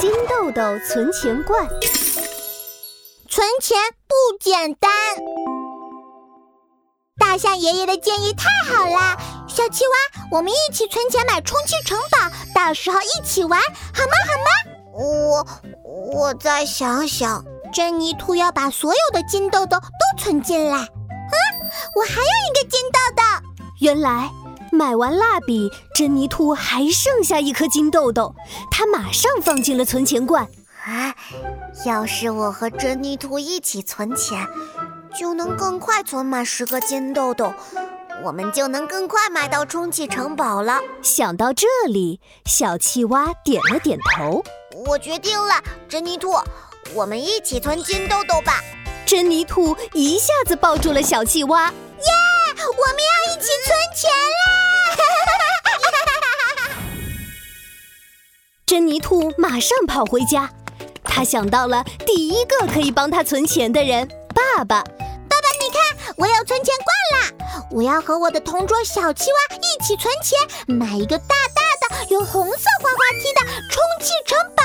金豆豆存钱罐，存钱不简单。大象爷爷的建议太好啦，小青蛙，我们一起存钱买充气城堡，到时候一起玩，好吗？好吗？我我再想想。珍妮兔要把所有的金豆豆都存进来。啊，我还有一个金豆豆。原来买完蜡笔，珍妮兔还剩下一颗金豆豆，它马上放进了存钱罐。啊，要是我和珍妮兔一起存钱，就能更快存满十个金豆豆，我们就能更快买到充气城堡了。想到这里，小气蛙点了点头。我决定了，珍妮兔。我们一起存金豆豆吧！珍妮兔一下子抱住了小气蛙，耶！我珍妮兔马上跑回家，他想到了第一个可以帮他存钱的人——爸爸。爸爸，你看，我有存钱罐啦！我要和我的同桌小青蛙一起存钱，买一个大大的、有红色滑滑梯的充气城堡。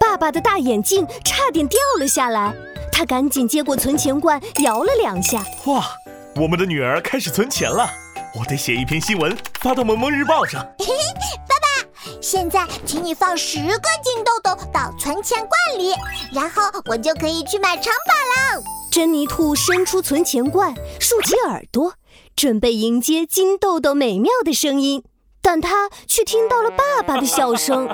爸爸的大眼镜差点掉了下来，他赶紧接过存钱罐，摇了两下。哇，我们的女儿开始存钱了！我得写一篇新闻发到《萌萌日报》上。现在请你放十个金豆豆到存钱罐里，然后我就可以去买城堡了。珍妮兔伸出存钱罐，竖起耳朵，准备迎接金豆豆美妙的声音，但他却听到了爸爸的笑声。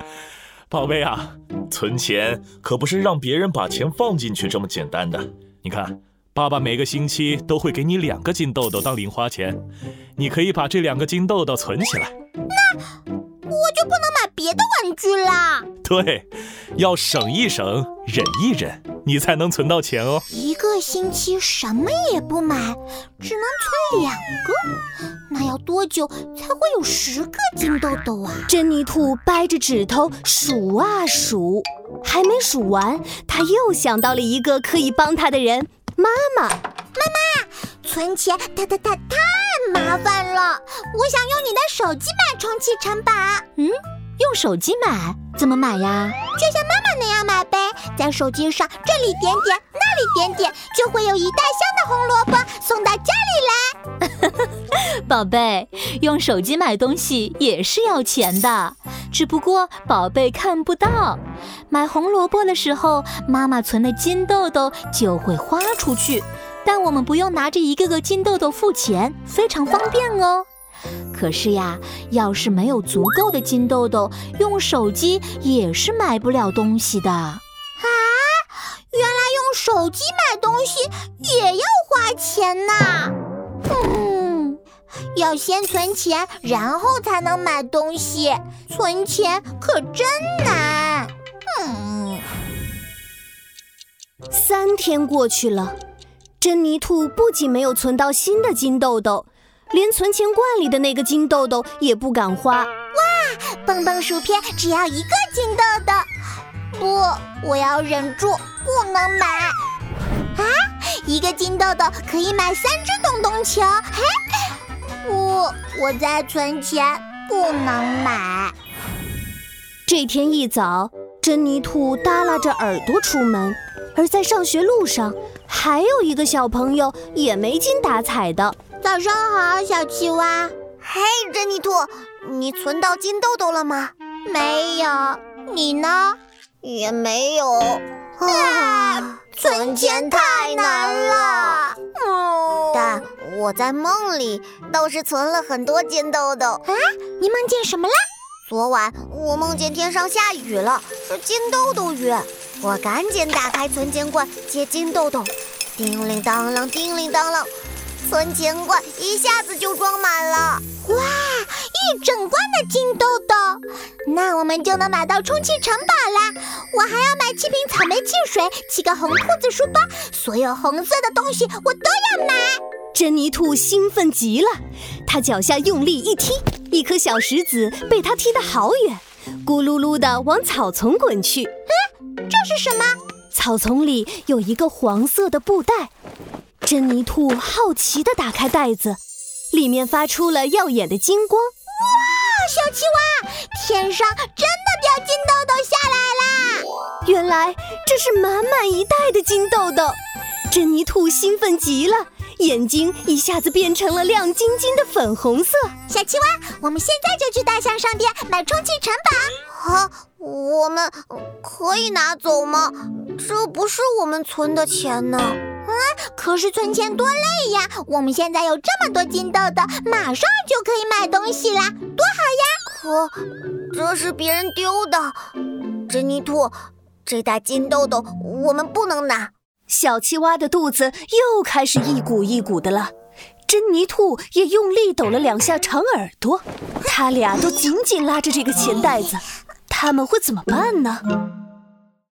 宝贝啊，存钱可不是让别人把钱放进去这么简单的。你看，爸爸每个星期都会给你两个金豆豆当零花钱，你可以把这两个金豆豆存起来。那我就不能买别的玩具啦？对，要省一省，忍一忍。你才能存到钱哦！一个星期什么也不买，只能存两个，那要多久才会有十个金豆豆啊？珍妮兔掰着指头数啊数，还没数完，他又想到了一个可以帮他的人——妈妈。妈妈，存钱太太太太麻烦了，我想用你的手机买充气城堡。嗯，用手机买？怎么买呀？就像妈妈那样买呗，在手机上这里点点，那里点点，就会有一大箱的红萝卜送到家里来。宝贝，用手机买东西也是要钱的，只不过宝贝看不到。买红萝卜的时候，妈妈存的金豆豆就会花出去，但我们不用拿着一个个金豆豆付钱，非常方便哦。可是呀，要是没有足够的金豆豆，用手机也是买不了东西的啊！原来用手机买东西也要花钱呐！嗯，要先存钱，然后才能买东西，存钱可真难。嗯，三天过去了，珍妮兔不仅没有存到新的金豆豆。连存钱罐里的那个金豆豆也不敢花。哇，蹦蹦薯片只要一个金豆豆。不，我要忍住，不能买。啊，一个金豆豆可以买三只咚咚球。嘿，不，我在存钱，不能买。这天一早，珍妮兔耷拉着耳朵出门，而在上学路上，还有一个小朋友也没精打采的。早上好，小青蛙。嘿，珍妮兔，你存到金豆豆了吗？没有。你呢？也没有。啊，存钱太难了。嗯，但我在梦里倒是存了很多金豆豆。啊，你梦见什么了？昨晚我梦见天上下雨了，是金豆豆雨。我赶紧打开存钱罐接金豆豆，叮铃当啷，叮铃当啷。存钱罐一下子就装满了，哇！一整罐的金豆豆，那我们就能买到充气城堡啦！我还要买七瓶草莓汽水，七个红兔子书包，所有红色的东西我都要买。珍妮兔兴奋极了，她脚下用力一踢，一颗小石子被她踢得好远，咕噜噜地往草丛滚去。嗯，这是什么？草丛里有一个黄色的布袋。珍妮兔好奇地打开袋子，里面发出了耀眼的金光。哇，小青蛙，天上真的掉金豆豆下来啦！原来这是满满一袋的金豆豆，珍妮兔兴奋极了，眼睛一下子变成了亮晶晶的粉红色。小青蛙，我们现在就去大象商店买充气城堡。啊，我们可以拿走吗？这不是我们存的钱呢。嗯，可是存钱多累呀！我们现在有这么多金豆豆，马上就可以买东西啦，多好呀！可这是别人丢的，珍妮兔，这袋金豆豆我们不能拿。小青蛙的肚子又开始一鼓一鼓的了，珍妮兔也用力抖了两下长耳朵，他俩都紧紧拉着这个钱袋子，他们会怎么办呢？